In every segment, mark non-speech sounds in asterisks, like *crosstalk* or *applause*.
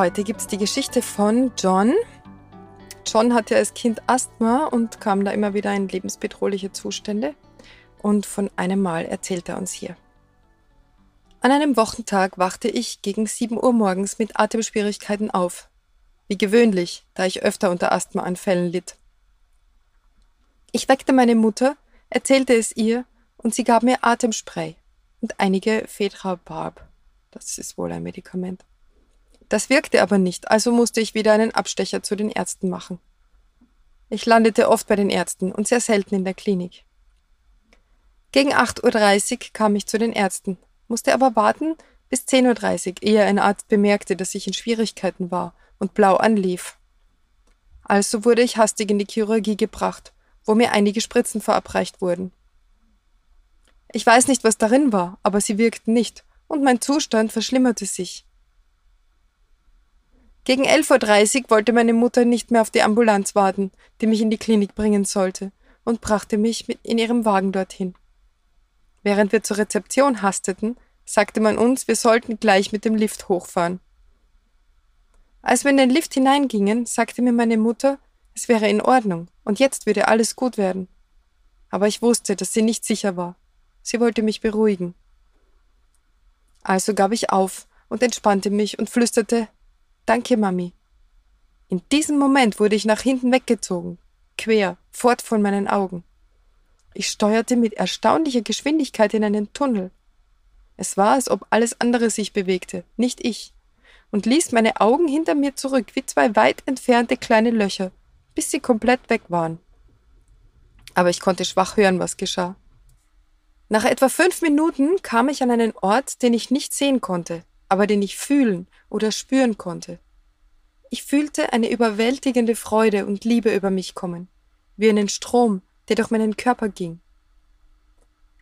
Heute gibt es die Geschichte von John. John hatte als Kind Asthma und kam da immer wieder in lebensbedrohliche Zustände. Und von einem Mal erzählt er uns hier. An einem Wochentag wachte ich gegen 7 Uhr morgens mit Atemschwierigkeiten auf. Wie gewöhnlich, da ich öfter unter Asthmaanfällen litt. Ich weckte meine Mutter, erzählte es ihr und sie gab mir Atemspray und einige Fedrabarb. Das ist wohl ein Medikament. Das wirkte aber nicht, also musste ich wieder einen Abstecher zu den Ärzten machen. Ich landete oft bei den Ärzten und sehr selten in der Klinik. Gegen 8.30 Uhr kam ich zu den Ärzten, musste aber warten bis 10.30 Uhr, ehe ein Arzt bemerkte, dass ich in Schwierigkeiten war und blau anlief. Also wurde ich hastig in die Chirurgie gebracht, wo mir einige Spritzen verabreicht wurden. Ich weiß nicht, was darin war, aber sie wirkten nicht, und mein Zustand verschlimmerte sich. Gegen 11.30 Uhr wollte meine Mutter nicht mehr auf die Ambulanz warten, die mich in die Klinik bringen sollte, und brachte mich in ihrem Wagen dorthin. Während wir zur Rezeption hasteten, sagte man uns, wir sollten gleich mit dem Lift hochfahren. Als wir in den Lift hineingingen, sagte mir meine Mutter, es wäre in Ordnung und jetzt würde alles gut werden. Aber ich wusste, dass sie nicht sicher war. Sie wollte mich beruhigen. Also gab ich auf und entspannte mich und flüsterte Danke, Mami. In diesem Moment wurde ich nach hinten weggezogen, quer, fort von meinen Augen. Ich steuerte mit erstaunlicher Geschwindigkeit in einen Tunnel. Es war, als ob alles andere sich bewegte, nicht ich, und ließ meine Augen hinter mir zurück wie zwei weit entfernte kleine Löcher, bis sie komplett weg waren. Aber ich konnte schwach hören, was geschah. Nach etwa fünf Minuten kam ich an einen Ort, den ich nicht sehen konnte, aber den ich fühlen oder spüren konnte. Ich fühlte eine überwältigende Freude und Liebe über mich kommen, wie einen Strom, der durch meinen Körper ging.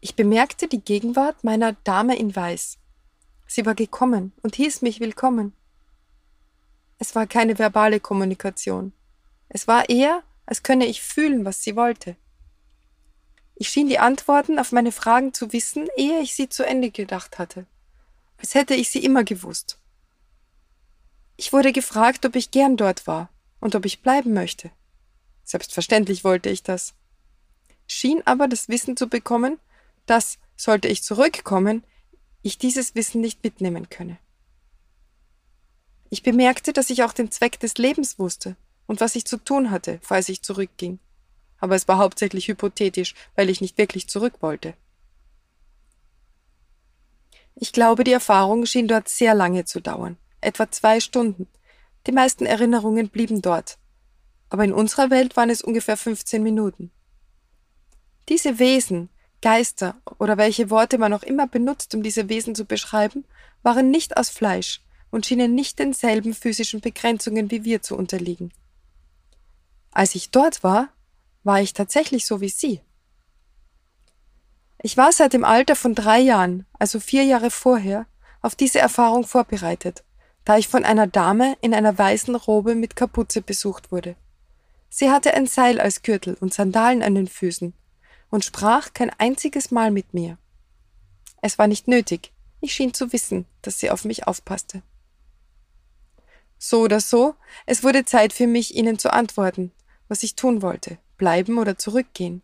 Ich bemerkte die Gegenwart meiner Dame in Weiß. Sie war gekommen und hieß mich willkommen. Es war keine verbale Kommunikation. Es war eher, als könne ich fühlen, was sie wollte. Ich schien die Antworten auf meine Fragen zu wissen, ehe ich sie zu Ende gedacht hatte als hätte ich sie immer gewusst. Ich wurde gefragt, ob ich gern dort war und ob ich bleiben möchte. Selbstverständlich wollte ich das. Schien aber das Wissen zu bekommen, dass, sollte ich zurückkommen, ich dieses Wissen nicht mitnehmen könne. Ich bemerkte, dass ich auch den Zweck des Lebens wusste und was ich zu tun hatte, falls ich zurückging. Aber es war hauptsächlich hypothetisch, weil ich nicht wirklich zurück wollte. Ich glaube, die Erfahrung schien dort sehr lange zu dauern, etwa zwei Stunden. Die meisten Erinnerungen blieben dort. Aber in unserer Welt waren es ungefähr 15 Minuten. Diese Wesen, Geister oder welche Worte man auch immer benutzt, um diese Wesen zu beschreiben, waren nicht aus Fleisch und schienen nicht denselben physischen Begrenzungen wie wir zu unterliegen. Als ich dort war, war ich tatsächlich so wie Sie. Ich war seit dem Alter von drei Jahren, also vier Jahre vorher, auf diese Erfahrung vorbereitet, da ich von einer Dame in einer weißen Robe mit Kapuze besucht wurde. Sie hatte ein Seil als Gürtel und Sandalen an den Füßen und sprach kein einziges Mal mit mir. Es war nicht nötig, ich schien zu wissen, dass sie auf mich aufpasste. So oder so, es wurde Zeit für mich, ihnen zu antworten, was ich tun wollte, bleiben oder zurückgehen.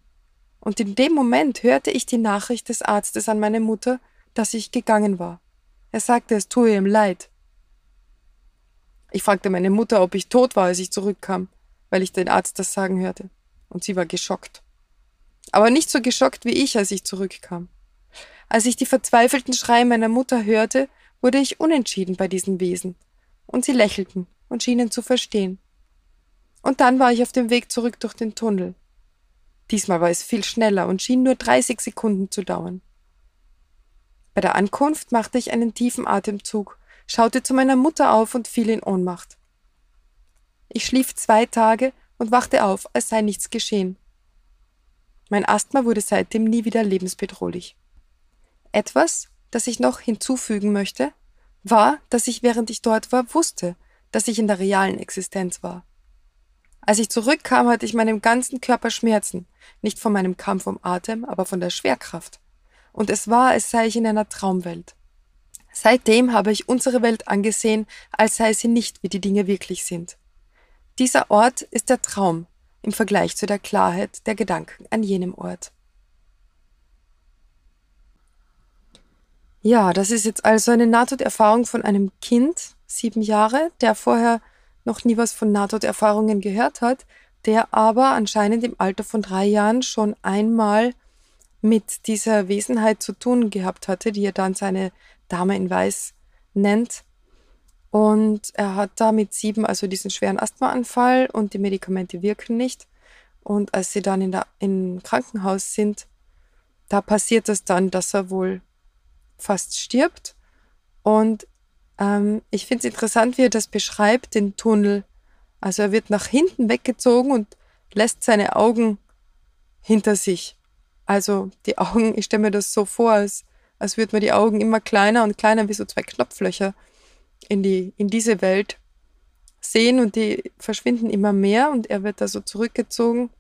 Und in dem Moment hörte ich die Nachricht des Arztes an meine Mutter, dass ich gegangen war. Er sagte, es tue ihm leid. Ich fragte meine Mutter, ob ich tot war, als ich zurückkam, weil ich den Arzt das sagen hörte. Und sie war geschockt. Aber nicht so geschockt wie ich, als ich zurückkam. Als ich die verzweifelten Schreie meiner Mutter hörte, wurde ich unentschieden bei diesen Wesen. Und sie lächelten und schienen zu verstehen. Und dann war ich auf dem Weg zurück durch den Tunnel. Diesmal war es viel schneller und schien nur 30 Sekunden zu dauern. Bei der Ankunft machte ich einen tiefen Atemzug, schaute zu meiner Mutter auf und fiel in Ohnmacht. Ich schlief zwei Tage und wachte auf, als sei nichts geschehen. Mein Asthma wurde seitdem nie wieder lebensbedrohlich. Etwas, das ich noch hinzufügen möchte, war, dass ich während ich dort war wusste, dass ich in der realen Existenz war. Als ich zurückkam, hatte ich meinem ganzen Körper Schmerzen, nicht von meinem Kampf um Atem, aber von der Schwerkraft. Und es war, als sei ich in einer Traumwelt. Seitdem habe ich unsere Welt angesehen, als sei sie nicht, wie die Dinge wirklich sind. Dieser Ort ist der Traum im Vergleich zu der Klarheit der Gedanken an jenem Ort. Ja, das ist jetzt also eine Nahtoderfahrung von einem Kind, sieben Jahre, der vorher noch nie was von Nahtoderfahrungen gehört hat, der aber anscheinend im Alter von drei Jahren schon einmal mit dieser Wesenheit zu tun gehabt hatte, die er dann seine Dame in Weiß nennt. Und er hat da mit sieben also diesen schweren Asthmaanfall und die Medikamente wirken nicht. Und als sie dann in der, im Krankenhaus sind, da passiert es dann, dass er wohl fast stirbt. Und ähm, ich finde es interessant, wie er das beschreibt, den Tunnel. Also er wird nach hinten weggezogen und lässt seine Augen hinter sich. Also die Augen, ich stelle mir das so vor, als, als würden mir die Augen immer kleiner und kleiner wie so zwei Knopflöcher in, die, in diese Welt sehen und die verschwinden immer mehr und er wird da so zurückgezogen,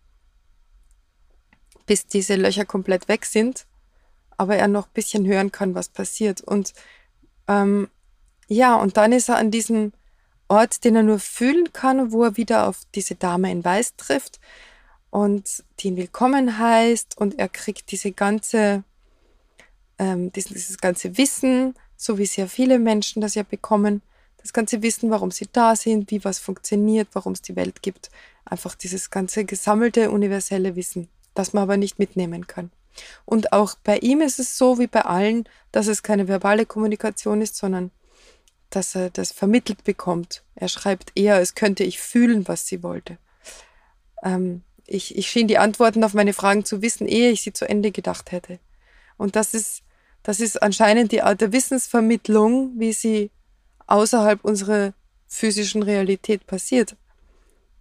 bis diese Löcher komplett weg sind, aber er noch ein bisschen hören kann, was passiert. Und ähm, ja, und dann ist er an diesem Ort, den er nur fühlen kann, wo er wieder auf diese Dame in Weiß trifft und die ihn willkommen heißt und er kriegt diese ganze, ähm, dieses, dieses ganze Wissen, so wie sehr viele Menschen das ja bekommen, das ganze Wissen, warum sie da sind, wie was funktioniert, warum es die Welt gibt. Einfach dieses ganze gesammelte universelle Wissen, das man aber nicht mitnehmen kann. Und auch bei ihm ist es so wie bei allen, dass es keine verbale Kommunikation ist, sondern dass er das vermittelt bekommt. Er schreibt eher, als könnte ich fühlen, was sie wollte. Ähm, ich, ich schien die Antworten auf meine Fragen zu wissen, ehe ich sie zu Ende gedacht hätte. Und das ist, das ist anscheinend die Art der Wissensvermittlung, wie sie außerhalb unserer physischen Realität passiert.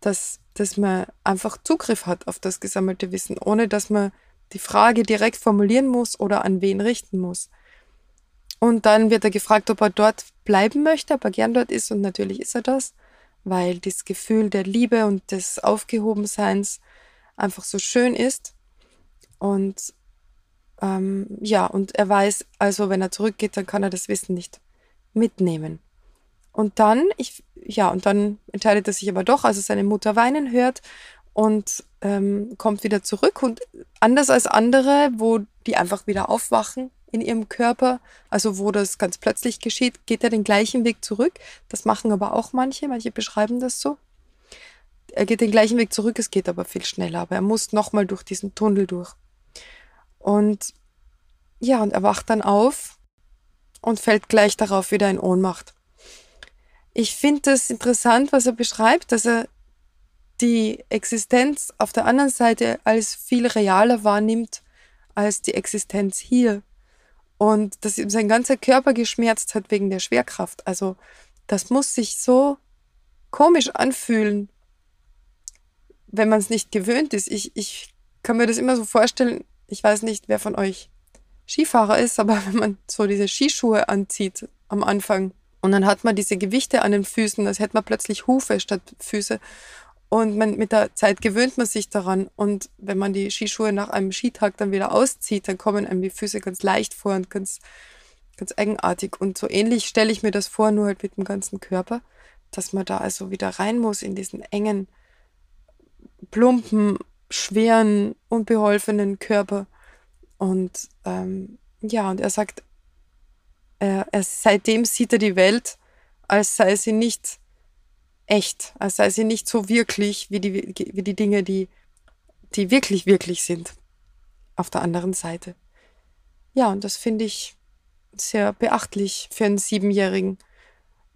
Dass, dass man einfach Zugriff hat auf das gesammelte Wissen, ohne dass man die Frage direkt formulieren muss oder an wen richten muss. Und dann wird er gefragt, ob er dort bleiben möchte, ob er gern dort ist. Und natürlich ist er das, weil das Gefühl der Liebe und des Aufgehobenseins einfach so schön ist. Und ähm, ja, und er weiß also, wenn er zurückgeht, dann kann er das Wissen nicht mitnehmen. Und dann, ich, ja, und dann entscheidet er sich aber doch, als er seine Mutter weinen hört und ähm, kommt wieder zurück. Und anders als andere, wo die einfach wieder aufwachen in ihrem Körper, also wo das ganz plötzlich geschieht, geht er den gleichen Weg zurück. Das machen aber auch manche, manche beschreiben das so. Er geht den gleichen Weg zurück, es geht aber viel schneller, aber er muss nochmal durch diesen Tunnel durch. Und ja, und er wacht dann auf und fällt gleich darauf wieder in Ohnmacht. Ich finde es interessant, was er beschreibt, dass er die Existenz auf der anderen Seite als viel realer wahrnimmt als die Existenz hier. Und dass ihm sein ganzer Körper geschmerzt hat wegen der Schwerkraft. Also das muss sich so komisch anfühlen, wenn man es nicht gewöhnt ist. Ich, ich kann mir das immer so vorstellen, ich weiß nicht, wer von euch Skifahrer ist, aber *laughs* wenn man so diese Skischuhe anzieht am Anfang und dann hat man diese Gewichte an den Füßen, als hätte man plötzlich Hufe statt Füße. Und man, mit der Zeit gewöhnt man sich daran. Und wenn man die Skischuhe nach einem Skitag dann wieder auszieht, dann kommen einem die Füße ganz leicht vor und ganz, ganz eigenartig. Und so ähnlich stelle ich mir das vor, nur halt mit dem ganzen Körper, dass man da also wieder rein muss in diesen engen, plumpen, schweren, unbeholfenen Körper. Und ähm, ja, und er sagt, er, er, seitdem sieht er die Welt, als sei sie nicht echt, als sei sie nicht so wirklich wie die, wie die Dinge, die, die wirklich, wirklich sind. Auf der anderen Seite. Ja, und das finde ich sehr beachtlich für einen Siebenjährigen.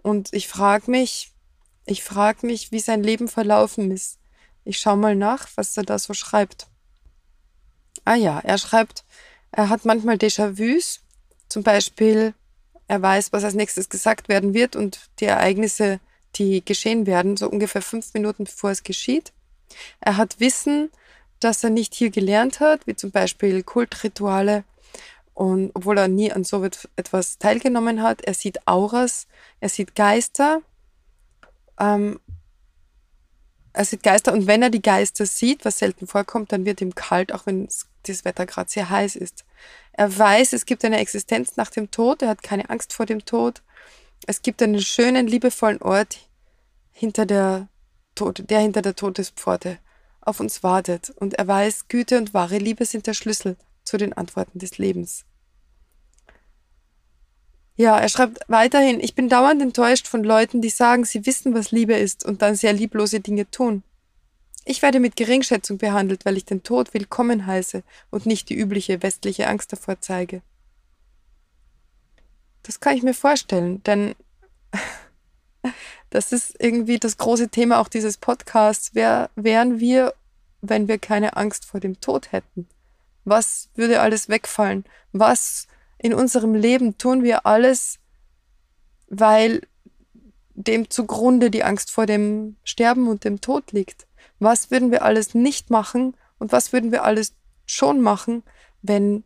Und ich frage mich, ich frage mich, wie sein Leben verlaufen ist. Ich schaue mal nach, was er da so schreibt. Ah ja, er schreibt, er hat manchmal Déjà-vus. Zum Beispiel, er weiß, was als nächstes gesagt werden wird und die Ereignisse, die geschehen werden, so ungefähr fünf Minuten bevor es geschieht. Er hat Wissen, das er nicht hier gelernt hat, wie zum Beispiel Kultrituale. Und obwohl er nie an so etwas teilgenommen hat, er sieht Auras, er sieht Geister. Ähm, er sieht Geister und wenn er die Geister sieht, was selten vorkommt, dann wird ihm kalt, auch wenn das Wetter gerade sehr heiß ist. Er weiß, es gibt eine Existenz nach dem Tod, er hat keine Angst vor dem Tod. Es gibt einen schönen, liebevollen Ort hinter der Tod, der hinter der Todespforte auf uns wartet. Und er weiß, Güte und wahre Liebe sind der Schlüssel zu den Antworten des Lebens. Ja, er schreibt weiterhin, ich bin dauernd enttäuscht von Leuten, die sagen, sie wissen, was Liebe ist und dann sehr lieblose Dinge tun. Ich werde mit Geringschätzung behandelt, weil ich den Tod willkommen heiße und nicht die übliche westliche Angst davor zeige. Das kann ich mir vorstellen, denn *laughs* das ist irgendwie das große Thema auch dieses Podcasts. Wer wären wir, wenn wir keine Angst vor dem Tod hätten? Was würde alles wegfallen? Was in unserem Leben tun wir alles, weil dem zugrunde die Angst vor dem Sterben und dem Tod liegt? Was würden wir alles nicht machen und was würden wir alles schon machen, wenn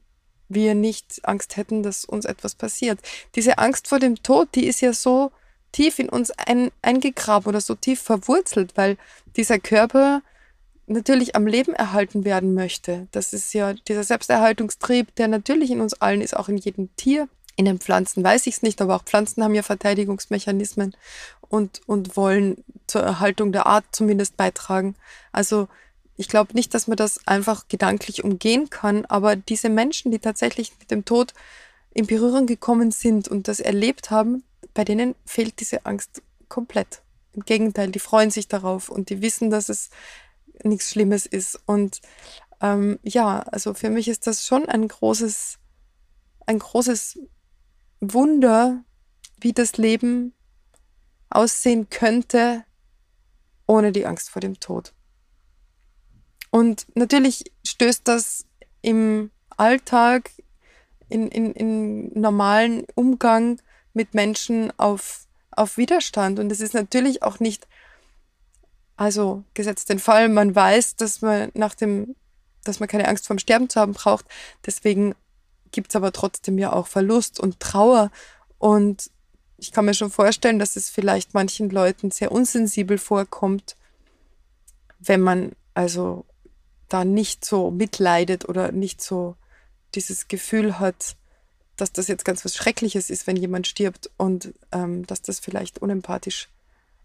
wir nicht Angst hätten, dass uns etwas passiert? Diese Angst vor dem Tod, die ist ja so tief in uns ein, eingegraben oder so tief verwurzelt, weil dieser Körper natürlich am Leben erhalten werden möchte. Das ist ja dieser Selbsterhaltungstrieb, der natürlich in uns allen ist, auch in jedem Tier. In den Pflanzen weiß ich es nicht, aber auch Pflanzen haben ja Verteidigungsmechanismen und, und wollen zur Erhaltung der Art zumindest beitragen. Also ich glaube nicht, dass man das einfach gedanklich umgehen kann, aber diese Menschen, die tatsächlich mit dem Tod in Berührung gekommen sind und das erlebt haben, bei denen fehlt diese Angst komplett. Im Gegenteil, die freuen sich darauf und die wissen, dass es nichts Schlimmes ist. Und ähm, ja, also für mich ist das schon ein großes, ein großes Wunder, wie das Leben aussehen könnte ohne die Angst vor dem Tod. Und natürlich stößt das im Alltag, in, in, in normalen Umgang mit Menschen auf, auf Widerstand. Und es ist natürlich auch nicht also gesetzt den Fall, man weiß, dass man nach dem, dass man keine Angst vorm Sterben zu haben braucht. Deswegen gibt es aber trotzdem ja auch Verlust und Trauer. Und ich kann mir schon vorstellen, dass es vielleicht manchen Leuten sehr unsensibel vorkommt, wenn man also da nicht so mitleidet oder nicht so dieses Gefühl hat, dass das jetzt ganz was Schreckliches ist, wenn jemand stirbt und ähm, dass das vielleicht unempathisch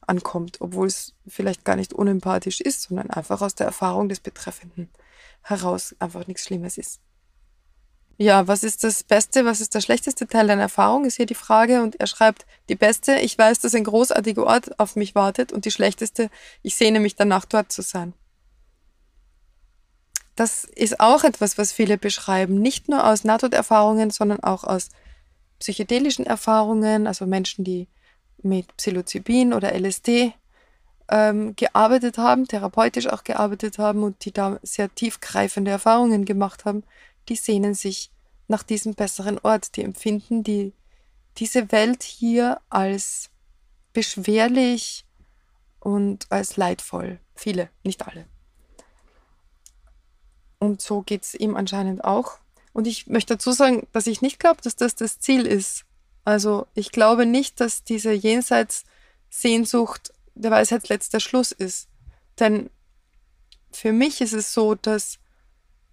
ankommt, obwohl es vielleicht gar nicht unempathisch ist, sondern einfach aus der Erfahrung des Betreffenden heraus einfach nichts Schlimmes ist. Ja, was ist das Beste, was ist der schlechteste Teil deiner Erfahrung, ist hier die Frage. Und er schreibt, die beste, ich weiß, dass ein großartiger Ort auf mich wartet und die schlechteste, ich sehne mich danach, dort zu sein. Das ist auch etwas, was viele beschreiben, nicht nur aus Nahtoderfahrungen, sondern auch aus psychedelischen Erfahrungen, also Menschen, die mit Psilocybin oder LSD ähm, gearbeitet haben, therapeutisch auch gearbeitet haben und die da sehr tiefgreifende Erfahrungen gemacht haben, die sehnen sich nach diesem besseren Ort. Die empfinden die, diese Welt hier als beschwerlich und als leidvoll. Viele, nicht alle. Und so geht es ihm anscheinend auch. Und ich möchte dazu sagen, dass ich nicht glaube, dass das das Ziel ist, also ich glaube nicht, dass diese Jenseitssehnsucht der Weisheit letzter Schluss ist. Denn für mich ist es so, dass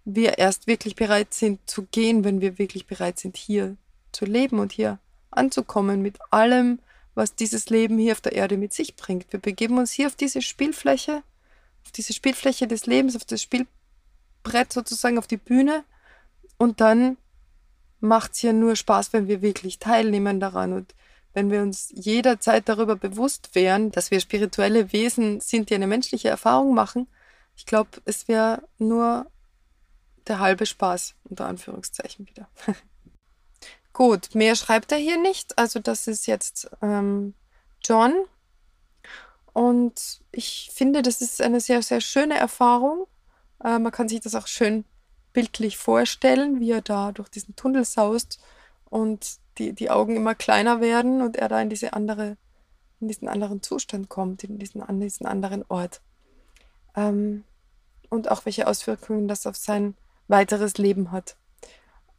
wir erst wirklich bereit sind zu gehen, wenn wir wirklich bereit sind, hier zu leben und hier anzukommen mit allem, was dieses Leben hier auf der Erde mit sich bringt. Wir begeben uns hier auf diese Spielfläche, auf diese Spielfläche des Lebens, auf das Spielbrett sozusagen, auf die Bühne und dann macht es ja nur Spaß, wenn wir wirklich teilnehmen daran und wenn wir uns jederzeit darüber bewusst wären, dass wir spirituelle Wesen sind, die eine menschliche Erfahrung machen. Ich glaube, es wäre nur der halbe Spaß, unter Anführungszeichen wieder. *laughs* Gut, mehr schreibt er hier nicht. Also das ist jetzt ähm, John. Und ich finde, das ist eine sehr, sehr schöne Erfahrung. Äh, man kann sich das auch schön bildlich vorstellen, wie er da durch diesen Tunnel saust und die, die Augen immer kleiner werden und er da in diese andere, in diesen anderen Zustand kommt, in diesen, an diesen anderen Ort. Ähm, und auch welche Auswirkungen das auf sein weiteres Leben hat.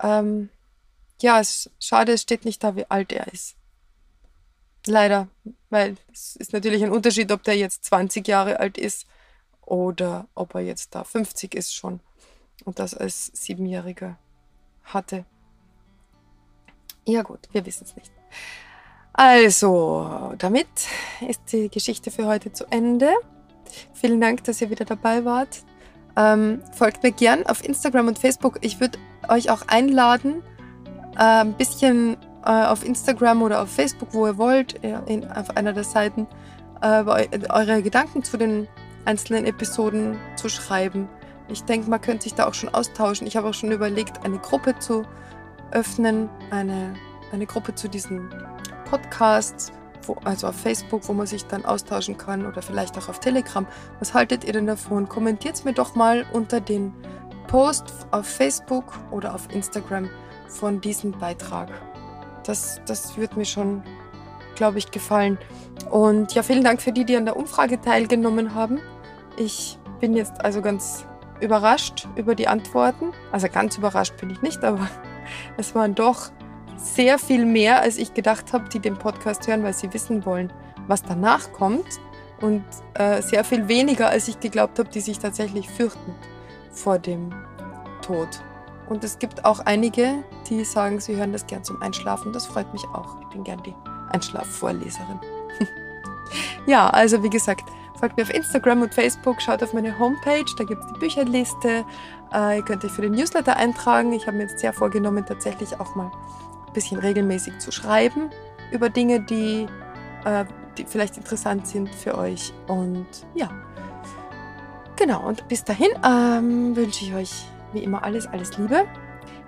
Ähm, ja, es ist schade, es steht nicht da, wie alt er ist. Leider, weil es ist natürlich ein Unterschied, ob der jetzt 20 Jahre alt ist oder ob er jetzt da 50 ist schon und das als Siebenjähriger hatte. Ja gut, wir wissen es nicht. Also, damit ist die Geschichte für heute zu Ende. Vielen Dank, dass ihr wieder dabei wart. Ähm, folgt mir gern auf Instagram und Facebook. Ich würde euch auch einladen, äh, ein bisschen äh, auf Instagram oder auf Facebook, wo ihr wollt, in, auf einer der Seiten, äh, eure Gedanken zu den einzelnen Episoden zu schreiben. Ich denke, man könnte sich da auch schon austauschen. Ich habe auch schon überlegt, eine Gruppe zu öffnen, eine, eine Gruppe zu diesen Podcasts, wo, also auf Facebook, wo man sich dann austauschen kann oder vielleicht auch auf Telegram. Was haltet ihr denn davon? Kommentiert es mir doch mal unter den Post auf Facebook oder auf Instagram von diesem Beitrag. Das, das würde mir schon, glaube ich, gefallen. Und ja, vielen Dank für die, die an der Umfrage teilgenommen haben. Ich bin jetzt also ganz überrascht über die Antworten. Also ganz überrascht bin ich nicht, aber *laughs* es waren doch sehr viel mehr, als ich gedacht habe, die den Podcast hören, weil sie wissen wollen, was danach kommt. Und äh, sehr viel weniger, als ich geglaubt habe, die sich tatsächlich fürchten vor dem Tod. Und es gibt auch einige, die sagen, sie hören das gern zum Einschlafen. Das freut mich auch. Ich bin gern die Einschlafvorleserin. *laughs* ja, also wie gesagt, folgt mir auf Instagram und Facebook, schaut auf meine Homepage, da gibt es die Bücherliste. Äh, ihr könnt euch für den Newsletter eintragen. Ich habe mir jetzt sehr vorgenommen, tatsächlich auch mal ein bisschen regelmäßig zu schreiben über Dinge, die, äh, die vielleicht interessant sind für euch. Und ja, genau. Und bis dahin ähm, wünsche ich euch wie immer alles, alles Liebe.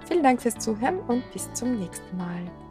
Vielen Dank fürs Zuhören und bis zum nächsten Mal.